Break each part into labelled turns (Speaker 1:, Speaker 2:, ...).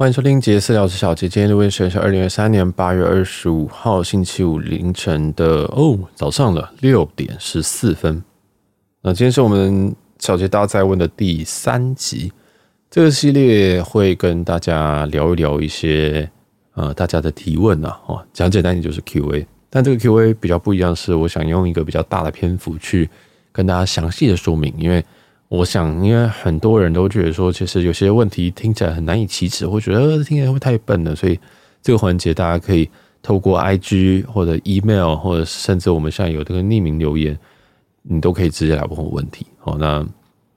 Speaker 1: 欢迎收听杰私聊，我是小杰。今天的录音时间是二零二三年八月二十五号星期五凌晨的哦早上的六点十四分。那今天是我们小杰大在问的第三集。这个系列会跟大家聊一聊一些呃大家的提问啊，哦讲简单一点就是 Q&A。但这个 Q&A 比较不一样，是我想用一个比较大的篇幅去跟大家详细的说明，因为。我想，因为很多人都觉得说，其实有些问题听起来很难以启齿，会觉得听起来会太笨了，所以这个环节大家可以透过 IG 或者 email，或者甚至我们现在有这个匿名留言，你都可以直接来问我问题。好，那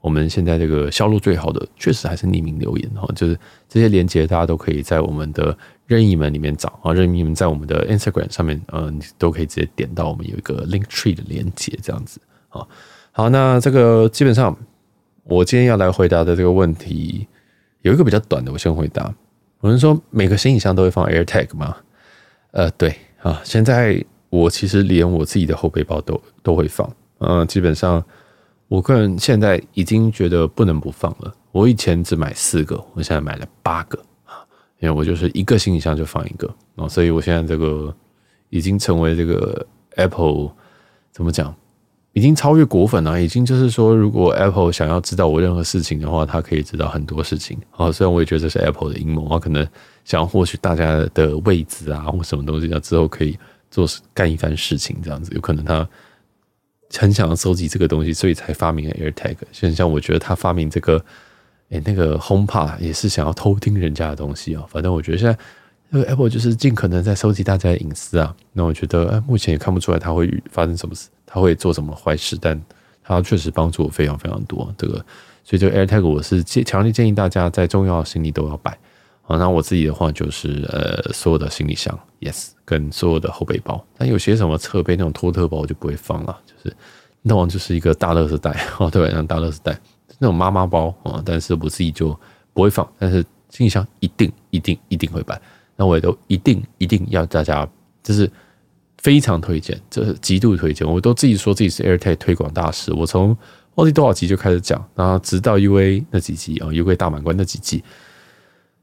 Speaker 1: 我们现在这个销路最好的，确实还是匿名留言哈，就是这些连接大家都可以在我们的任意门里面找啊，任意门在我们的 Instagram 上面，嗯，都可以直接点到我们有一个 Link Tree 的连接，这样子啊。好，那这个基本上。我今天要来回答的这个问题，有一个比较短的，我先回答。有人说每个行李箱都会放 AirTag 吗？呃，对啊，现在我其实连我自己的后背包都都会放。嗯，基本上我个人现在已经觉得不能不放了。我以前只买四个，我现在买了八个啊，因为我就是一个行李箱就放一个啊，所以我现在这个已经成为这个 Apple 怎么讲？已经超越果粉了，已经就是说，如果 Apple 想要知道我任何事情的话，它可以知道很多事情。啊，虽然我也觉得这是 Apple 的阴谋，啊可能想要获取大家的位置啊，或什么东西，那之后可以做干一番事情，这样子，有可能他很想要收集这个东西，所以才发明了 AirTag。就像我觉得他发明这个，哎，那个 HomePod 也是想要偷听人家的东西啊。反正我觉得现在那个 Apple 就是尽可能在收集大家的隐私啊。那我觉得，哎，目前也看不出来它会发生什么事。他会做什么坏事？但他确实帮助我非常非常多。这个，所以这个 AirTag 我是强烈建议大家在重要的行李都要摆。好，那我自己的话就是呃，所有的行李箱，yes，跟所有的后背包。但有些什么侧背那种托特包我就不会放了，就是那种就是一个大垃圾袋 哦，对，那种大垃圾袋那种妈妈包啊。但是我自己就不会放，但是行李箱一定一定一定会摆。那我也都一定一定要大家就是。非常推荐，这是极度推荐。我都自己说自己是 AirTag 推广大使。我从忘记多少集就开始讲，然后直到 UA 那几集啊，UA 大满贯那几集，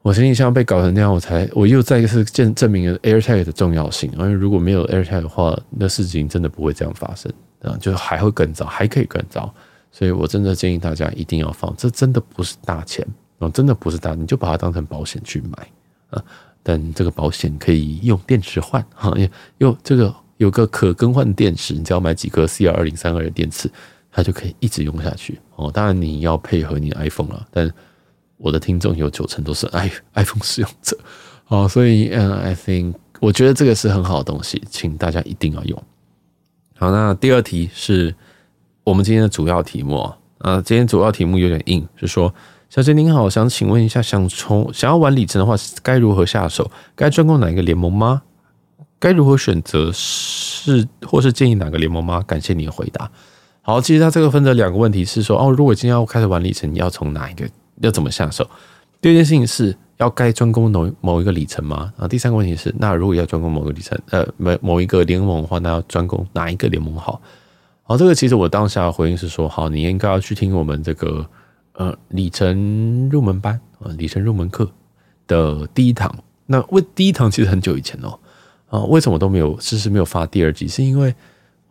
Speaker 1: 我行李箱被搞成那样，我才我又再一次证证明了 AirTag 的重要性。因为如果没有 AirTag 的话，那事情真的不会这样发生啊，就还会更糟，还可以更糟。所以我真的建议大家一定要放，这真的不是大钱啊，真的不是大，你就把它当成保险去买啊。但这个保险可以用电池换哈，用这个有个可更换电池，你只要买几颗 CR 二零三二的电池，它就可以一直用下去哦。当然你要配合你 iPhone 了，但我的听众有九成都是 i iPhone 使用者哦，所以嗯，I think 我觉得这个是很好的东西，请大家一定要用。好，那第二题是我们今天的主要题目啊，今天主要题目有点硬，是说。小杰您好，想请问一下，想从想要玩里程的话，该如何下手？该专攻哪一个联盟吗？该如何选择？是或是建议哪个联盟吗？感谢你的回答。好，其实它这个分成两个问题，是说哦，如果今天要开始玩里程，你要从哪一个？要怎么下手？第二件事情是要该专攻某某一个里程吗？啊，第三个问题是，那如果要专攻某个里程，呃，某某一个联盟的话，那要专攻哪一个联盟好？好，这个其实我当下的回应是说，好，你应该要去听我们这个。呃，里程入门班啊，里程入门课的第一堂。那为第一堂其实很久以前哦，啊，为什么都没有迟迟没有发第二集？是因为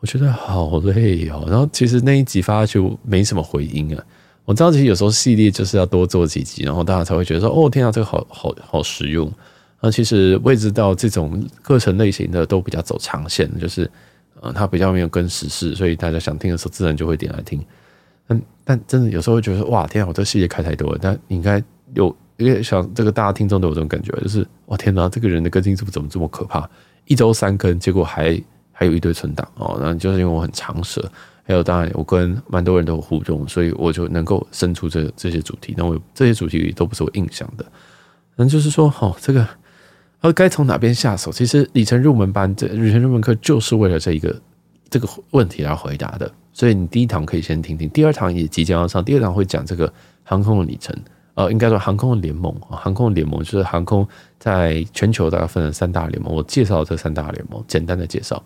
Speaker 1: 我觉得好累哦。然后其实那一集发下去没什么回音啊。我知道其实有时候系列就是要多做几集，然后大家才会觉得说，哦，天啊，这个好好好实用。那其实我也知道这种课程类型的都比较走长线，就是呃，它比较没有跟时事，所以大家想听的时候自然就会点来听。但但真的有时候会觉得哇天啊，我这细节开太多了。但你应该有因为想这个大家听众都有这种感觉，就是哇天哪，这个人的更新速度怎么这么可怕？一周三更，结果还还有一堆存档哦。那就是因为我很长舌，还有当然我跟蛮多人都有互动，所以我就能够生出这这些主题。那我这些主题都不是我印象的。那就是说，哦，这个呃该从哪边下手？其实里程入门班这里程入门课就是为了这一个这个问题来回答的。所以你第一堂可以先听听，第二堂也即将要上。第二堂会讲这个航空的里程，呃，应该说航空的联盟，航空的联盟就是航空在全球大概分成三大联盟。我介绍这三大联盟，简单的介绍。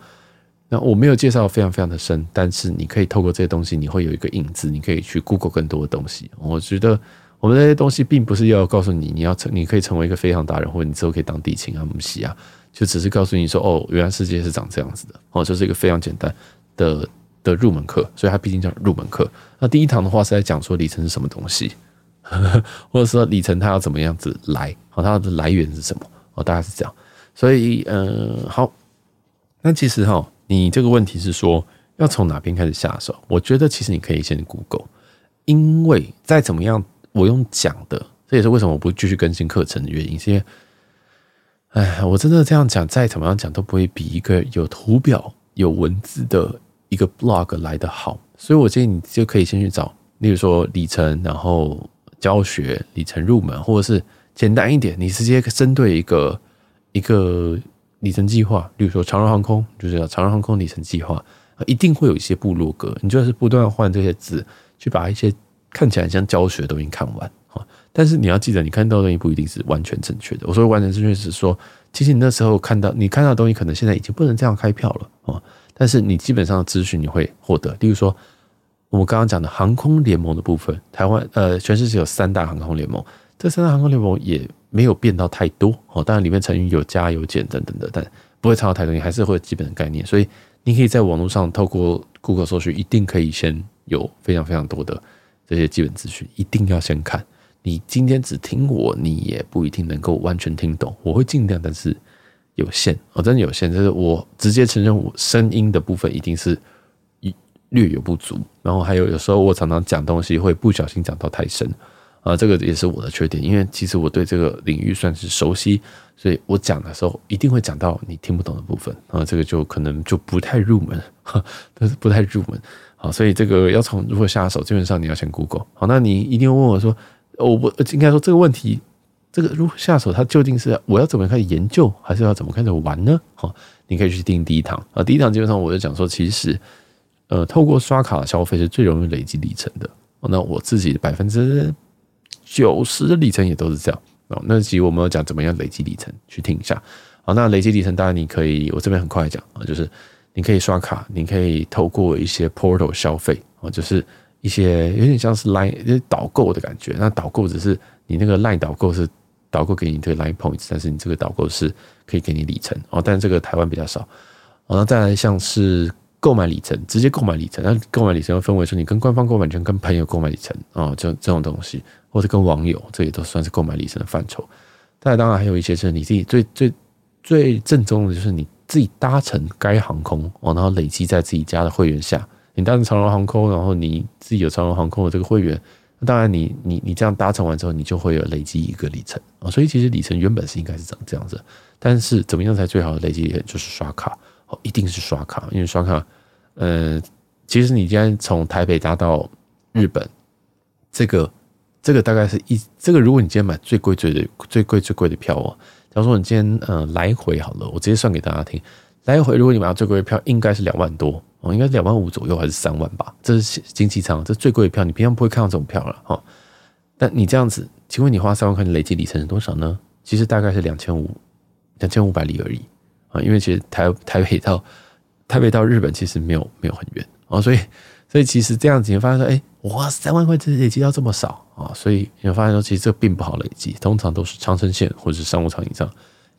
Speaker 1: 那我没有介绍非常非常的深，但是你可以透过这些东西，你会有一个影子，你可以去 Google 更多的东西。我觉得我们这些东西并不是要告诉你，你要成，你可以成为一个飞航达人，或者你之后可以当地勤啊、母系啊，就只是告诉你说，哦，原来世界是长这样子的，哦，就是一个非常简单的的入门课，所以它毕竟叫入门课。那第一堂的话是在讲说里程是什么东西，或者说里程它要怎么样子来，好，它的来源是什么，哦，大概是这样。所以，嗯、好，那其实哈，你这个问题是说要从哪边开始下手？我觉得其实你可以先 Google，因为再怎么样，我用讲的，这也是为什么我不继续更新课程的原因。是因为，哎，我真的这样讲，再怎么样讲都不会比一个有图表、有文字的一个 blog 来的好。所以我建议你就可以先去找，例如说里程，然后教学里程入门，或者是简单一点，你直接针对一个。一个里程计划，例如说长荣航空，就是叫长荣航空里程计划，一定会有一些部落格，你就是不断换这些字，去把一些看起来像教学都已经看完。但是你要记得，你看到的东西不一定是完全正确的。我说完全正确是说，其实你那时候看到你看到的东西，可能现在已经不能这样开票了啊。但是你基本上的资讯你会获得，例如说我们刚刚讲的航空联盟的部分，台湾呃，全世界有三大航空联盟，这三大航空联盟也。没有变到太多哦，当然里面成语有加有减等等的，但不会差到太多，你还是会有基本的概念。所以你可以在网络上透过 Google 搜寻，一定可以先有非常非常多的这些基本资讯，一定要先看。你今天只听我，你也不一定能够完全听懂。我会尽量，但是有限哦，真的有限。就是我直接承认，我声音的部分一定是一略有不足，然后还有有时候我常常讲东西会不小心讲到太深。啊，这个也是我的缺点，因为其实我对这个领域算是熟悉，所以我讲的时候一定会讲到你听不懂的部分啊，这个就可能就不太入门，但是不太入门。好，所以这个要从如何下手，基本上你要先 Google。好，那你一定会问我说，我不应该说这个问题，这个如何下手，它究竟是我要怎么开始研究，还是要怎么开始玩呢？好，你可以去听第一堂啊，第一堂基本上我就讲说，其实呃，透过刷卡消费是最容易累积里程的。那我自己百分之。九十的里程也都是这样哦。那集我们有讲怎么样累积里程，去听一下。好，那累积里程当然你可以，我这边很快讲啊，就是你可以刷卡，你可以透过一些 portal 消费啊，就是一些有点像是 line 导购的感觉。那导购只是你那个 line 导购是导购给你这个 line points，但是你这个导购是可以给你里程哦。但这个台湾比较少。然后再来像是购买里程，直接购买里程。那购买里程又分为说你跟官方购买里程，跟朋友购买里程啊，就这种东西。或者跟网友，这也都算是购买里程的范畴。但当然还有一些是你自己最最最正宗的，就是你自己搭乘该航空哦，然后累积在自己家的会员下。你搭乘长荣航空，然后你自己有长荣航空的这个会员，那当然你你你这样搭乘完之后，你就会有累积一个里程啊。所以其实里程原本是应该是长这样子，但是怎么样才最好的累积？就是刷卡哦，一定是刷卡，因为刷卡，呃，其实你今天从台北搭到日本，这个。这个大概是一，这个如果你今天买最贵最的最贵最贵的票哦，假如说你今天呃来回好了，我直接算给大家听，来回如果你买到最贵的票，应该是两万多哦，应该是两万五左右还是三万吧？这是经济舱，这是最贵的票，你平常不会看到这种票了哈。但你这样子，请问你花三万块，你累积里程是多少呢？其实大概是两千五，两千五百里而已啊，因为其实台台北到台北到日本其实没有没有很远啊，所以。所以其实这样子，你发现说，哎，哇，三万块只累积到这么少啊！所以你会发现说，其实这并不好累积，通常都是长程线或者是商务舱以上，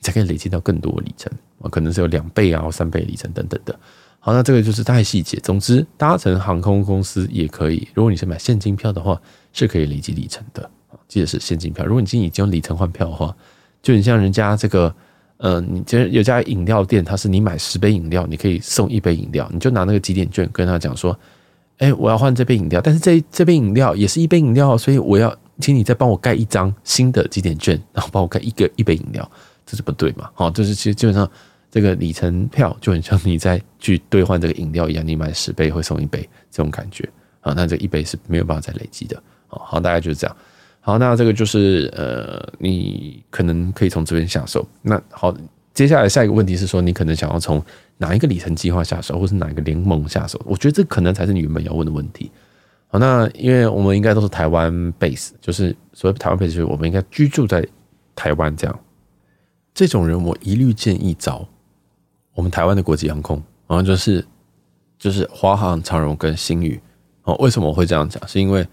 Speaker 1: 才可以累积到更多里程啊，可能是有两倍啊、或三倍里程等等的。好，那这个就是大细节。总之，搭乘航空公司也可以，如果你是买现金票的话，是可以累积里程的啊。记得是现金票。如果你今天已经用里程换票的话，就你像人家这个，呃，你今天有家饮料店，它是你买十杯饮料，你可以送一杯饮料，你就拿那个积点券跟他讲说。哎，我要换这杯饮料，但是这这杯饮料也是一杯饮料，所以我要请你再帮我盖一张新的积点券，然后帮我盖一个一杯饮料，这是不对嘛？好，就是其实基本上这个里程票就很像你在去兑换这个饮料一样，你买十杯会送一杯这种感觉啊，那这一杯是没有办法再累积的。好，好，大概就是这样。好，那这个就是呃，你可能可以从这边下手。那好，接下来下一个问题是说，你可能想要从。哪一个里程计划下手，或是哪一个联盟下手？我觉得这可能才是你原本要问的问题。好，那因为我们应该都是台湾 base，就是所谓台湾 base，就是我们应该居住在台湾这样。这种人，我一律建议找我们台湾的国际航空，然后就是就是华航、长荣跟星宇。哦，为什么我会这样讲？是因为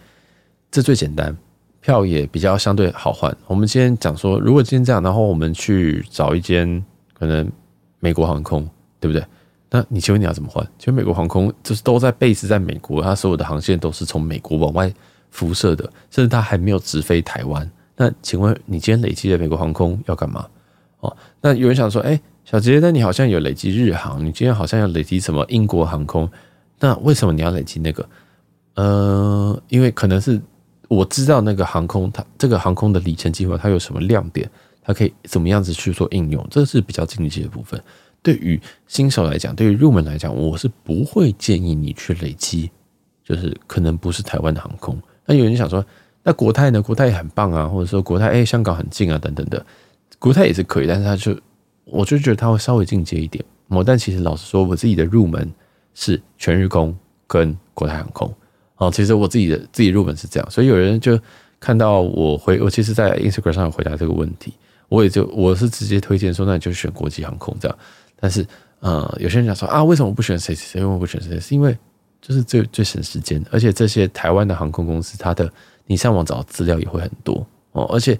Speaker 1: 这最简单，票也比较相对好换。我们今天讲说，如果今天这样，然后我们去找一间可能美国航空，对不对？那你请问你要怎么换？其实美国航空就是都在 base 在美国，它所有的航线都是从美国往外辐射的，甚至它还没有直飞台湾。那请问你今天累积的美国航空要干嘛？哦，那有人想说，哎，小杰，那你好像有累积日航，你今天好像要累积什么英国航空？那为什么你要累积那个？呃，因为可能是我知道那个航空，它这个航空的里程计划，它有什么亮点，它可以怎么样子去做应用，这是比较经济的部分。对于新手来讲，对于入门来讲，我是不会建议你去累积，就是可能不是台湾的航空。那有人想说，那国泰呢？国泰也很棒啊，或者说国泰哎，香港很近啊，等等的，国泰也是可以，但是它就我就觉得它会稍微进阶一点。但其实老实说，我自己的入门是全日空跟国泰航空。哦，其实我自己的自己入门是这样，所以有人就看到我回我其实，在 Instagram 上有回答这个问题，我也就我是直接推荐说，那你就选国际航空这样。但是，呃，有些人讲说啊，为什么不选谁谁谁？为什么不选谁谁？是因为就是最最省时间，而且这些台湾的航空公司，它的你上网找资料也会很多哦。而且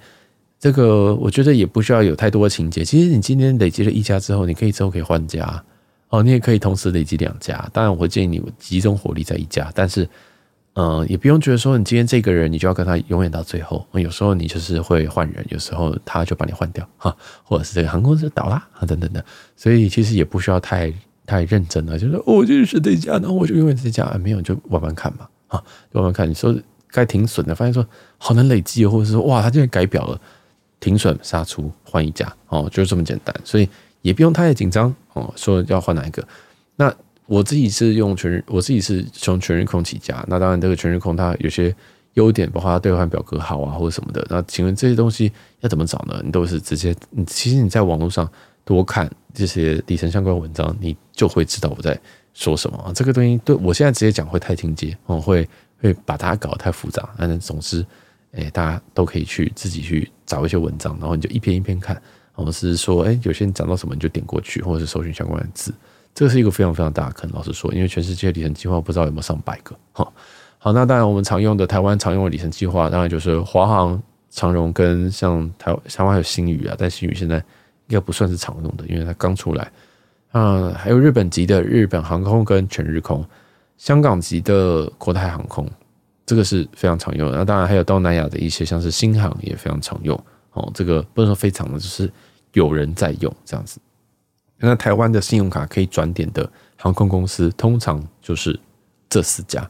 Speaker 1: 这个我觉得也不需要有太多的情节。其实你今天累积了一家之后，你可以之后可以换家哦，你也可以同时累积两家。当然，我会建议你集中火力在一家，但是。嗯，也不用觉得说你今天这个人，你就要跟他永远到最后。有时候你就是会换人，有时候他就把你换掉哈，或者是这个航空公司倒了啊，等等的。所以其实也不需要太太认真了，就是哦，就是这家，然后我就永远这家，没有就慢慢看嘛，啊，慢慢看。你说该停损的，发现说好难累积，或者是说哇，他竟然改表了，停损杀出换一家哦，就是这么简单。所以也不用太紧张哦，说要换哪一个那。我自己是用全日，我自己是从全日空起家。那当然，这个全日空它有些优点，包括它兑换表格好啊，或者什么的。那请问这些东西要怎么找呢？你都是直接，你其实你在网络上多看这些底层相关文章，你就会知道我在说什么。这个东西对我现在直接讲会太进阶，哦，会会把它搞得太复杂。但是总之，哎，大家都可以去自己去找一些文章，然后你就一篇一篇看。或者是说，哎，有些人讲到什么你就点过去，或者是搜寻相关的字。这是一个非常非常大的坑，老实说，因为全世界里程计划不知道有没有上百个。哈，好，那当然我们常用的台湾常用的里程计划，当然就是华航、长荣跟像台台湾还有新宇啊，但新宇现在应该不算是常用的，因为它刚出来。嗯，还有日本籍的日本航空跟全日空，香港籍的国泰航空，这个是非常常用的。那当然还有东南亚的一些，像是新航也非常常用。哦，这个不能说非常的，就是有人在用这样子。那台湾的信用卡可以转点的航空公司，通常就是这四家，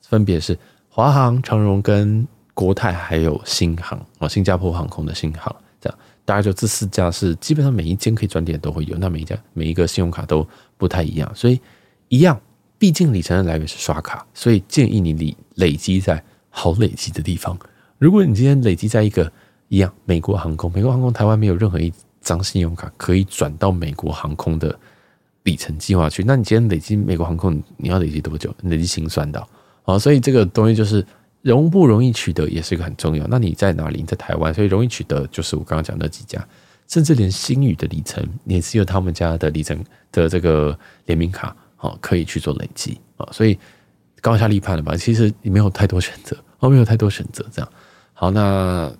Speaker 1: 分别是华航、长荣跟国泰，还有新航哦，新加坡航空的新航，这样大概就这四家是基本上每一间可以转点都会有，那每一家每一个信用卡都不太一样，所以一样，毕竟里程的来源是刷卡，所以建议你累累积在好累积的地方。如果你今天累积在一个一样美国航空，美国航空台湾没有任何一。张信用卡可以转到美国航空的里程计划去。那你今天累积美国航空，你要累积多久？累积清算到啊，所以这个东西就是容不容易取得，也是一个很重要。那你在哪里？你在台湾，所以容易取得就是我刚刚讲的几家，甚至连星宇的里程也是有他们家的里程的这个联名卡啊，可以去做累积啊。所以高下立判了吧？其实你没有太多选择，哦，没有太多选择。这样好，那。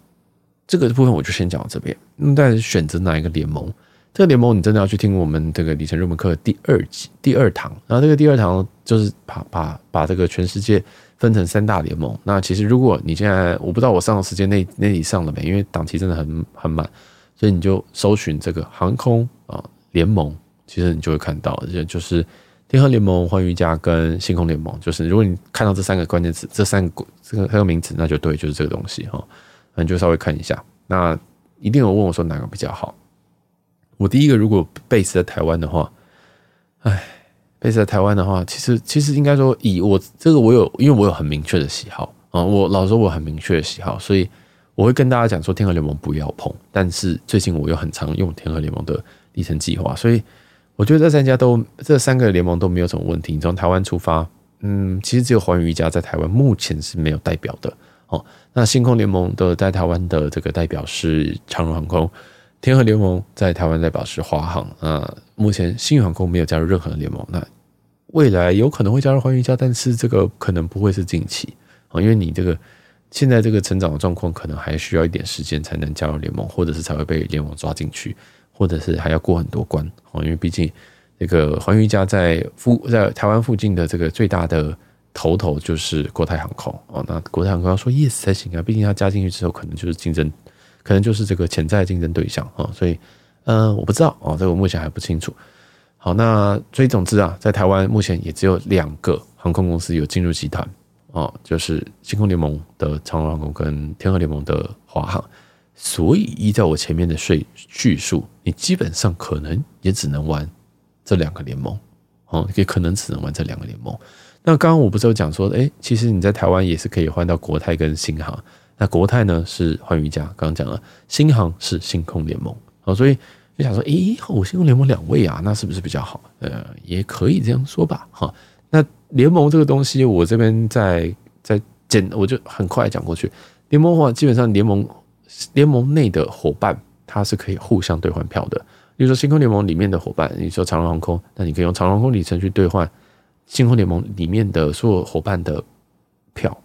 Speaker 1: 这个部分我就先讲到这边。那但是选择哪一个联盟？这个联盟你真的要去听我们这个里程入门课第二集第二堂。然后这个第二堂就是把把把这个全世界分成三大联盟。那其实如果你现在我不知道我上的时间内内里上了没，因为档期真的很很满，所以你就搜寻这个航空啊联盟，其实你就会看到，这就是天合联盟、寰宇一家跟星空联盟。就是如果你看到这三个关键词，这三个这个很有名词，那就对，就是这个东西哈。那你就稍微看一下，那一定有问我说哪个比较好。我第一个如果 base 在台湾的话，哎，base 在台湾的话，其实其实应该说以我这个我有，因为我有很明确的喜好啊，我老说我很明确的喜好，所以我会跟大家讲说天河联盟不要碰。但是最近我又很常用天河联盟的里程计划，所以我觉得这三家都这三个联盟都没有什么问题。你从台湾出发，嗯，其实只有寰宇一家在台湾目前是没有代表的。哦，那星空联盟的在台湾的这个代表是长荣航空，天河联盟在台湾代表是华航。啊，目前星宇航空没有加入任何的联盟，那未来有可能会加入寰宇一家，但是这个可能不会是近期啊，因为你这个现在这个成长的状况可能还需要一点时间才能加入联盟，或者是才会被联盟抓进去，或者是还要过很多关哦。因为毕竟这个寰宇一家在附在台湾附近的这个最大的头头就是国泰航空哦。那国泰航空要说 yes 才行啊，毕竟它加进去之后，可能就是竞争，可能就是这个潜在竞争对象啊。所以，嗯，我不知道哦，这个目前还不清楚。好，那所以总之啊，在台湾目前也只有两个航空公司有进入集团。哦，就是星空联盟的长荣航空跟天河联盟的华航，所以依照我前面的叙叙述，你基本上可能也只能玩这两个联盟，哦，也可能只能玩这两个联盟。那刚刚我不是有讲说，哎，其实你在台湾也是可以换到国泰跟新航。那国泰呢是换瑜伽，刚刚讲了，新航是星空联盟。哦，所以就想说，哎，我星空联盟两位啊，那是不是比较好？呃，也可以这样说吧，哈。那联盟这个东西，我这边在在简，我就很快讲过去。联盟的话，基本上联盟联盟内的伙伴，它是可以互相兑换票的。比如说星空联盟里面的伙伴，你说长荣航空，那你可以用长荣航空里程去兑换星空联盟里面的所有伙伴的票。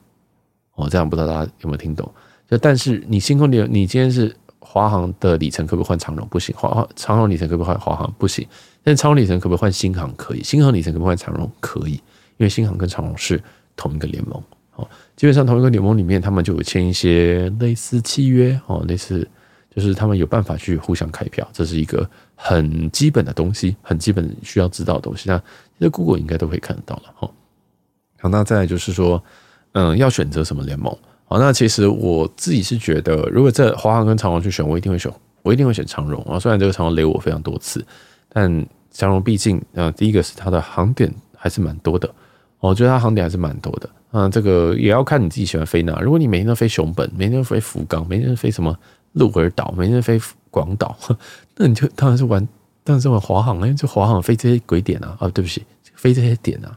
Speaker 1: 哦，这样不知道大家有没有听懂？就但是你星空联，你今天是华航的里程，可不可以换长荣？不行。华航长荣里程可不可以换华航？不行。但长荣里程可不可以换新航？可以。新航里程可不可以换长荣？可以，因为新航跟长荣是同一个联盟。哦，基本上同一个联盟里面，他们就有签一些类似契约哦，类似就是他们有办法去互相开票，这是一个很基本的东西，很基本需要知道的东西。那其实 Google 应该都可以看得到了。哦，好，那再来就是说，嗯，要选择什么联盟？好，那其实我自己是觉得，如果在华航跟长荣去选，我一定会选，我一定会选长荣啊。虽然这个长荣雷我非常多次，但长荣毕竟，呃，第一个是它的航点还是蛮多的，我觉得它航点还是蛮多的，嗯，这个也要看你自己喜欢飞哪。如果你每天都飞熊本，每天都飞福冈，每天都飞什么鹿儿岛，每天都飞广岛，那你就当然是玩，当然是玩华航，因为就华航飞这些鬼点啊，啊，对不起，飞这些点啊。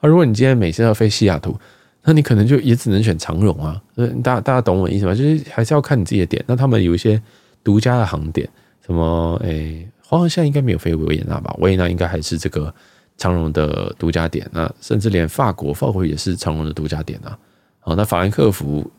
Speaker 1: 啊，如果你今天每次要飞西雅图，那你可能就也只能选长荣啊。大家大家懂我意思吗？就是还是要看你自己的点。那他们有一些独家的航点，什么诶。欸华航现在应该没有飞维也纳吧？维也纳应该还是这个长荣的独家点。那甚至连法国，法国也是长荣的独家点啊。好，那法兰克福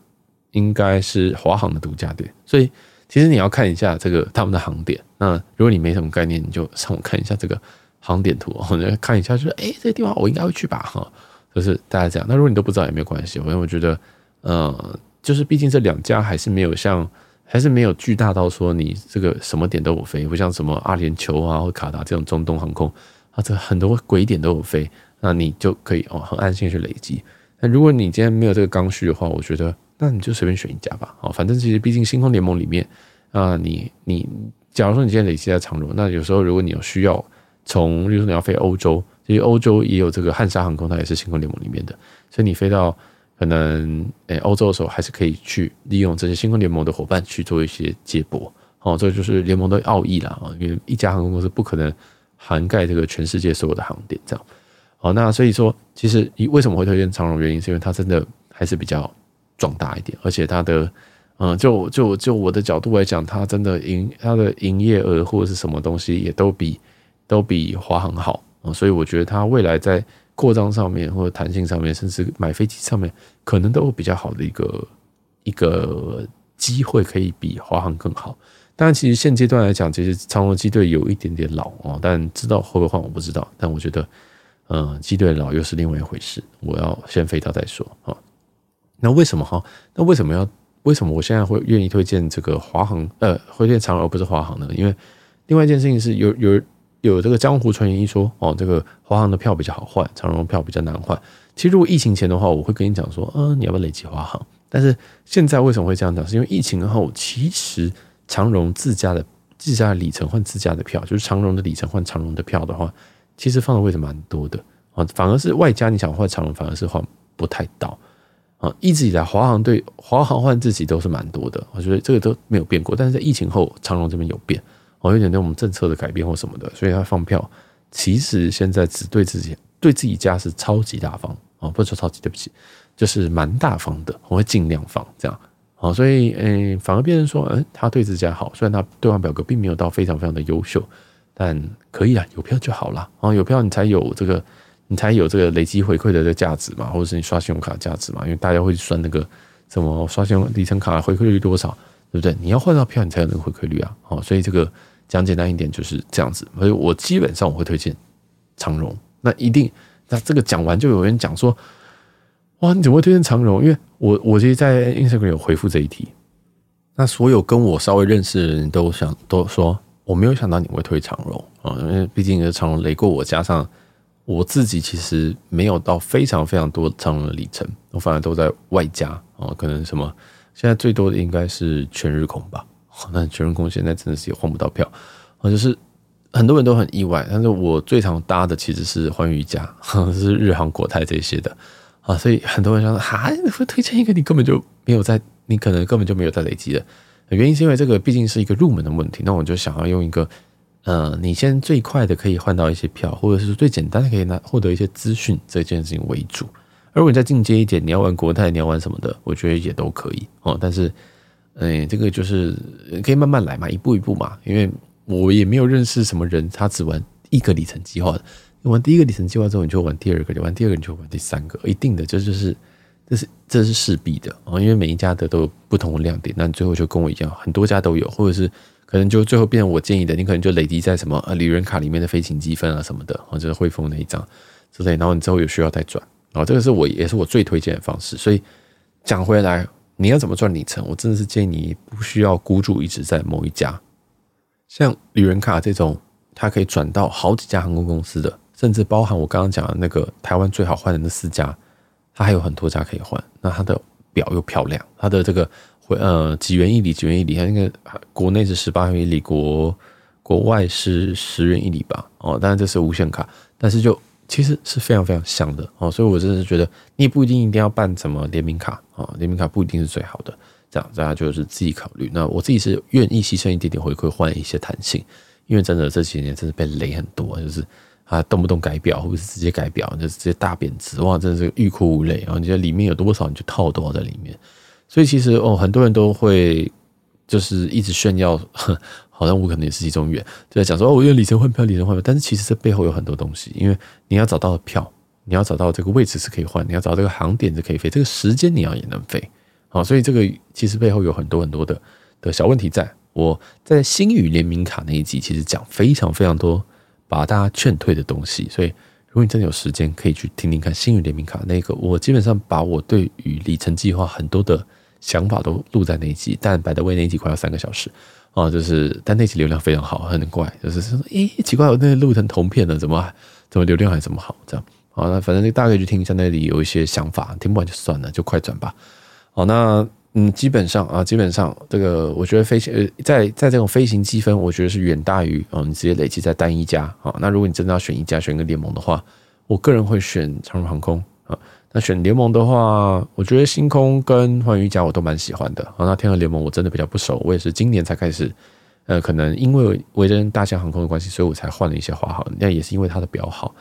Speaker 1: 应该是华航的独家点。所以其实你要看一下这个他们的航点。那如果你没什么概念，你就上网看一下这个航点图，看一下，就是哎，这个地方我应该会去吧？哈，就是大家这样。那如果你都不知道也没有关系，因为我觉得，呃，就是毕竟这两家还是没有像。还是没有巨大到说你这个什么点都有飞，不像什么阿联酋啊或卡达这种中东航空啊，这很多鬼点都有飞，那你就可以哦很安心去累积。那如果你今天没有这个刚需的话，我觉得那你就随便选一家吧。哦，反正其实毕竟星空联盟里面啊，你你假如说你今天累积在长荣，那有时候如果你有需要从，比如说你要飞欧洲，其实欧洲也有这个汉莎航空，它也是星空联盟里面的，所以你飞到。可能诶，欧洲的时候还是可以去利用这些星空联盟的伙伴去做一些接驳，哦，这就是联盟的奥义啦啊，因为一家航空公司不可能涵盖这个全世界所有的航点，这样，好，那所以说，其实你为什么会推荐长荣？原因是因为它真的还是比较壮大一点，而且它的，嗯，就就就我的角度来讲，它真的营它的营业额或者是什么东西也都比都比华航好，所以我觉得它未来在。扩张上面或者弹性上面，甚至买飞机上面，可能都有比较好的一个一个机会，可以比华航更好。但，其实现阶段来讲，其实长荣机队有一点点老哦，但知道会不会换我不知道。但我觉得，嗯，机队老又是另外一回事。我要先飞到再说啊。那为什么哈？那为什么要？为什么我现在会愿意推荐这个华航？呃，推荐长荣而不是华航呢？因为另外一件事情是有有。有这个江湖传言一说哦，这个华航的票比较好换，长荣票比较难换。其实如果疫情前的话，我会跟你讲说，嗯，你要不要累积华航？但是现在为什么会这样讲？是因为疫情后，其实长荣自家的自家的里程换自家的票，就是长荣的里程换长荣的票的话，其实放的位置蛮多的啊。反而是外加你想换长荣，反而是换不太到啊。一直以来，华航对华航换自己都是蛮多的，我觉得这个都没有变过。但是在疫情后，长荣这边有变。哦，有点那种政策的改变或什么的，所以他放票，其实现在只对自己对自己家是超级大方啊，不是说超级，对不起，就是蛮大方的，我会尽量放这样。好，所以诶，反而变成说，嗯，他对自己家好，虽然他兑换表格并没有到非常非常的优秀，但可以啊，有票就好了啊，有票你才有这个，你才有这个累积回馈的这个价值嘛，或者是你刷信用卡价值嘛，因为大家会算那个什么刷信用里程卡回馈率多少，对不对？你要换到票，你才有那个回馈率啊。哦，所以这个讲简单一点就是这样子。所以我基本上我会推荐长荣。那一定，那这个讲完就有人讲说，哇，你怎么会推荐长荣？因为我我其实，在 Instagram 有回复这一题。那所有跟我稍微认识的人都想都说，我没有想到你会推长荣。啊，因为毕竟是长荣雷过我，加上我自己其实没有到非常非常多长荣的里程，我反而都在外加。啊，可能什么现在最多的应该是全日空吧，那全日空现在真的是也换不到票。啊，就是很多人都很意外，但是我最常搭的其实是寰宇一家，是日航、国泰这些的。啊，所以很多人说，哈，你会推荐一个你根本就没有在。你可能根本就没有在累积的原因，是因为这个毕竟是一个入门的问题。那我就想要用一个，呃，你先最快的可以换到一些票，或者是最简单的可以拿获得一些资讯这件事情为主。而如果你再进阶一点，你要玩国泰，你要玩什么的，我觉得也都可以哦。但是，嗯，这个就是可以慢慢来嘛，一步一步嘛。因为我也没有认识什么人，他只玩一个里程计划的。你玩第一个里程计划之后，你就玩第二个，你玩第二个你就玩第三个，一定的，这就是。这是这是势必的啊，因为每一家的都有不同的亮点，那你最后就跟我一样，很多家都有，或者是可能就最后变成我建议的，你可能就累积在什么呃旅人卡里面的飞行积分啊什么的，或者是汇丰那一张之类，然后你之后有需要再转，然后这个是我也是我最推荐的方式。所以讲回来，你要怎么赚里程？我真的是建议你不需要孤注一掷在某一家，像旅人卡这种，它可以转到好几家航空公司的，甚至包含我刚刚讲的那个台湾最好换的那四家。它还有很多家可以换，那它的表又漂亮，它的这个回呃几元一里几元一里，它那个国内是十八元一里，国国外是十元一里吧？哦，当然这是无限卡，但是就其实是非常非常香的哦，所以我真的是觉得你不一定一定要办什么联名卡啊，联名卡不一定是最好的，这样大家就是自己考虑。那我自己是愿意牺牲一点点回馈换一些弹性，因为真的这几年真的被雷很多，就是。啊，动不动改表，或者是直接改表，就直接大贬值，哇，真的是欲哭无泪。然后你觉得里面有多少，你就套多少在里面。所以其实哦，很多人都会就是一直炫耀，好像我可能也是其中一员，就在讲说哦，我用里程换票，里程换票。但是其实这背后有很多东西，因为你要找到票，你要找到这个位置是可以换，你要找这个航点是可以飞，这个时间你要也能飞。好，所以这个其实背后有很多很多的的小问题在。我在星宇联名卡那一集，其实讲非常非常多。把大家劝退的东西，所以如果你真的有时间，可以去听听看星宇联名卡那个。我基本上把我对于里程计划很多的想法都录在那一集，但百德威那一集快要三个小时啊，就是但那集流量非常好，很怪，就是说，诶，奇怪，我那录成铜片了，怎么怎么流量还这么好？这样好，那反正大家可以去听一下，那里有一些想法，听不完就算了，就快转吧。好，那。嗯，基本上啊，基本上这个，我觉得飞行呃，在在这种飞行积分，我觉得是远大于哦，你直接累积在单一家啊。那如果你真的要选一家，选一个联盟的话，我个人会选长荣航空啊。那选联盟的话，我觉得星空跟寰宇一家我都蛮喜欢的啊。那天合联盟我真的比较不熟，我也是今年才开始，呃，可能因为维珍大象航空的关系，所以我才换了一些华航，那也是因为它的表好。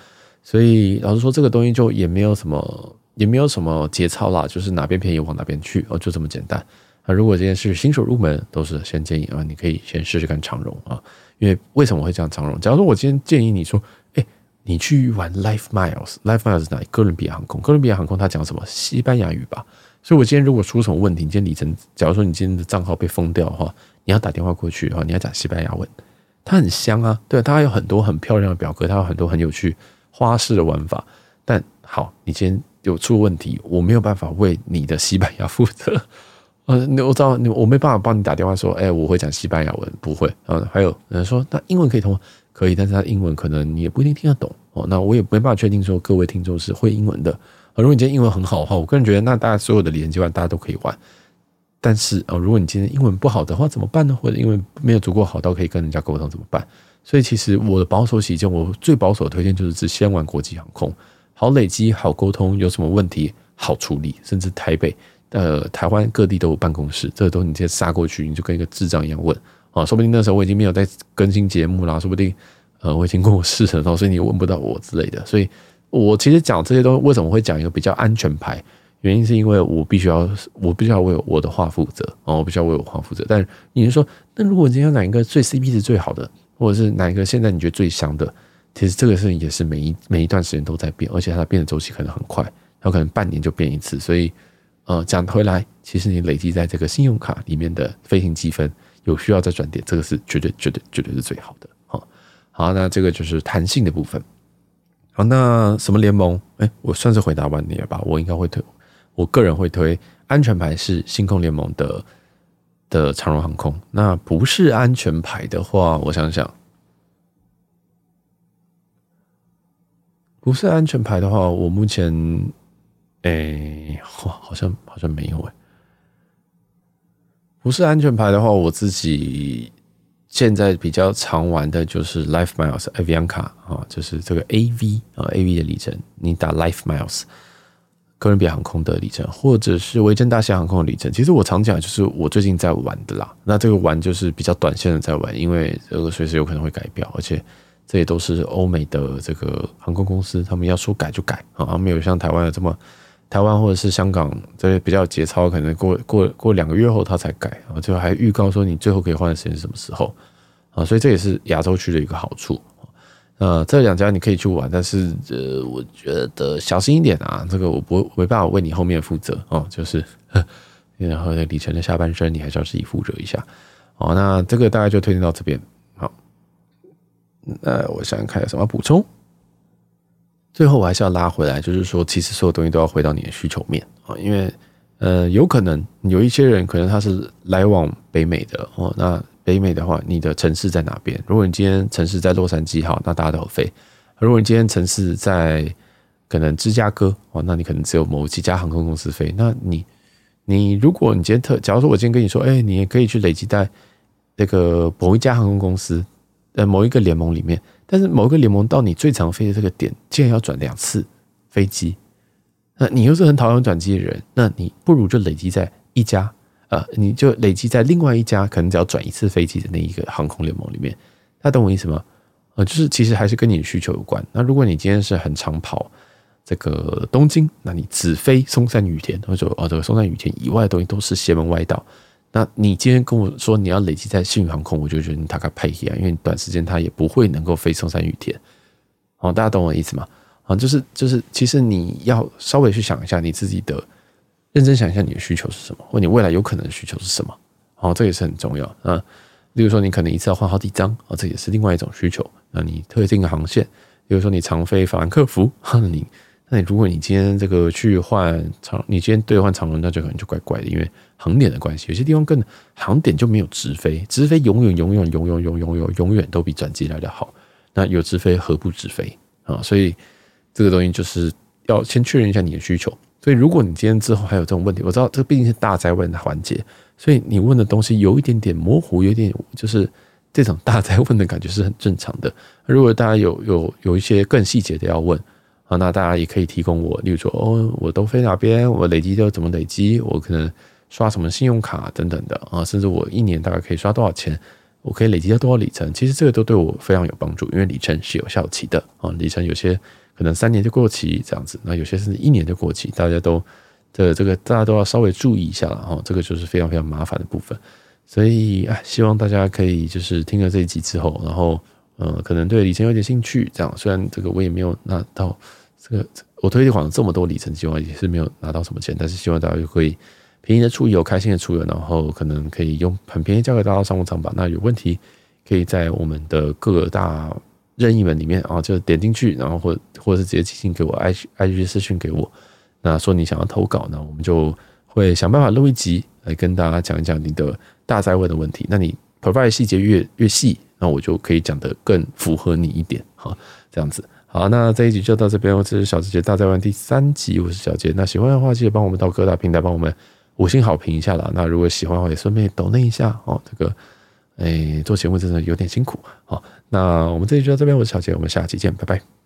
Speaker 1: 所以老实说，这个东西就也没有什么。也没有什么节操啦，就是哪边便宜往哪边去哦，就这么简单。啊，如果这件事新手入门，都是先建议啊，你可以先试试看长荣啊。因为为什么会讲长荣？假如说我今天建议你说，哎，你去玩 Life Miles，Life Miles 是哪里？哥伦比亚航空，哥伦比亚航空它讲什么？西班牙语吧。所以我今天如果出什么问题，你今天里程，假如说你今天的账号被封掉的话，你要打电话过去啊，你要讲西班牙文，它很香啊，对，它有很多很漂亮的表格，它有很多很有趣花式的玩法。但好，你今天。有出问题，我没有办法为你的西班牙负责。呃，我知道你，我没办法帮你打电话说，哎，我会讲西班牙文，不会。啊，还有人说，那英文可以通吗？可以，但是他英文可能你也不一定听得懂哦。那我也没办法确定说各位听众是会英文的。啊，如果你今天英文很好的话，我个人觉得那大家所有的连接完大家都可以玩。但是啊，如果你今天英文不好的话怎么办呢？或者英文没有足够好到可以跟人家沟通怎么办？所以其实我的保守起见，我最保守的推荐就是只先玩国际航空。好累积，好沟通，有什么问题好处理，甚至台北、呃台湾各地都有办公室，这都你直接杀过去，你就跟一个智障一样问啊，说不定那时候我已经没有在更新节目啦，说不定呃我已经过世了，然后所以你问不到我之类的。所以我其实讲这些东西，为什么会讲一个比较安全牌？原因是因为我必须要，我必须要为我的话负责啊，我必须要为我话负责。但你是说，那如果今天哪一个最 CP 值最好的，或者是哪一个现在你觉得最香的？其实这个事情也是每一每一段时间都在变，而且它变的周期可能很快，它可能半年就变一次，所以呃，讲回来，其实你累积在这个信用卡里面的飞行积分，有需要再转点，这个是绝对、绝对、绝对是最好的。好，好，那这个就是弹性的部分。好，那什么联盟？哎，我算是回答完你了吧？我应该会推，我个人会推安全牌是星空联盟的的长荣航空。那不是安全牌的话，我想想，不是安全牌的话，我目前。哎、欸，哇，好像好像没有哎。不是安全牌的话，我自己现在比较常玩的就是 Life Miles Avianca 啊，就是这个 AV 啊 AV 的里程，你打 Life Miles，哥伦比亚航空的里程，或者是维珍大西洋航空的里程。其实我常讲就是我最近在玩的啦。那这个玩就是比较短线的在玩，因为这个随时有可能会改表，而且这也都是欧美的这个航空公司，他们要说改就改啊，没有像台湾的这么。台湾或者是香港这些比较节操，可能过过过两个月后他才改啊，就还预告说你最后可以换的时间是什么时候啊？所以这也是亚洲区的一个好处。呃，这两家你可以去玩，但是呃，我觉得小心一点啊，这个我不没办法为你后面负责哦，就是 然后里程的下半生你还是要自己负责一下。好，那这个大概就推荐到这边。那我想想看有什么补充。最后我还是要拉回来，就是说，其实所有东西都要回到你的需求面啊，因为呃，有可能有一些人可能他是来往北美的哦，那北美的话，你的城市在哪边？如果你今天城市在洛杉矶，好，那大家都有飞；如果你今天城市在可能芝加哥哦，那你可能只有某几家航空公司飞。那你你如果你今天特，假如说我今天跟你说，哎，你也可以去累积在那个某一家航空公司呃某一个联盟里面。但是某一个联盟到你最常飞的这个点，竟然要转两次飞机，那你又是很讨厌转机的人，那你不如就累积在一家，呃，你就累积在另外一家可能只要转一次飞机的那一个航空联盟里面。那懂我意思吗？呃，就是其实还是跟你的需求有关。那如果你今天是很常跑这个东京，那你只飞松山羽田，或者说哦这个松山羽田以外的东西都是邪门歪道。那你今天跟我说你要累积在信宇航空，我就觉得你大概配一啊，因为短时间它也不会能够飞松山雨田。好，大家懂我的意思吗？啊，就是就是，其实你要稍微去想一下你自己的，认真想一下你的需求是什么，或你未来有可能的需求是什么。好，这也是很重要啊。例如说，你可能一次要换好几张啊，这也是另外一种需求。那你特定的航线，比如说你常飞法兰克福，那你。如果你今天这个去换长，你今天兑换长荣，那就可能就怪怪的，因为航点的关系，有些地方跟航点就没有直飞，直飞永远永远永远永远永远永远都比转机来得好。那有直飞何不直飞啊？所以这个东西就是要先确认一下你的需求。所以如果你今天之后还有这种问题，我知道这毕竟是大灾问的环节，所以你问的东西有一点点模糊，有点就是这种大哉问的感觉是很正常的。如果大家有有有一些更细节的要问。那大家也可以提供我，例如说，哦，我都飞哪边，我累积都怎么累积，我可能刷什么信用卡等等的啊，甚至我一年大概可以刷多少钱，我可以累积到多少里程，其实这个都对我非常有帮助，因为里程是有效期的啊，里程有些可能三年就过期这样子，那有些甚至一年就过期，大家都的这个大家都要稍微注意一下了哈，这个就是非常非常麻烦的部分，所以啊，希望大家可以就是听了这一集之后，然后。嗯，可能对里程有点兴趣，这样虽然这个我也没有拿到这个，我推广了这么多里程计划也是没有拿到什么钱，但是希望大家就可以便宜的出游，开心的出游，然后可能可以用很便宜价格达到商务舱吧。那有问题可以在我们的各大任意门里面啊，就点进去，然后或或者是直接寄信给我，I I G 私讯给我，那说你想要投稿，那我们就会想办法录一集来跟大家讲一讲你的大灾问的问题。那你 provide 细节越越细。那我就可以讲得更符合你一点，哈，这样子。好，那这一集就到这边。我是小杰大家玩第三集，我是小杰。那喜欢的话，记得帮我们到各大平台帮我们五星好评一下啦。那如果喜欢的话，也顺便抖内一下哦。这个，哎，做节目真的有点辛苦。好，那我们这一集就到这边，我是小杰，我们下期见，拜拜。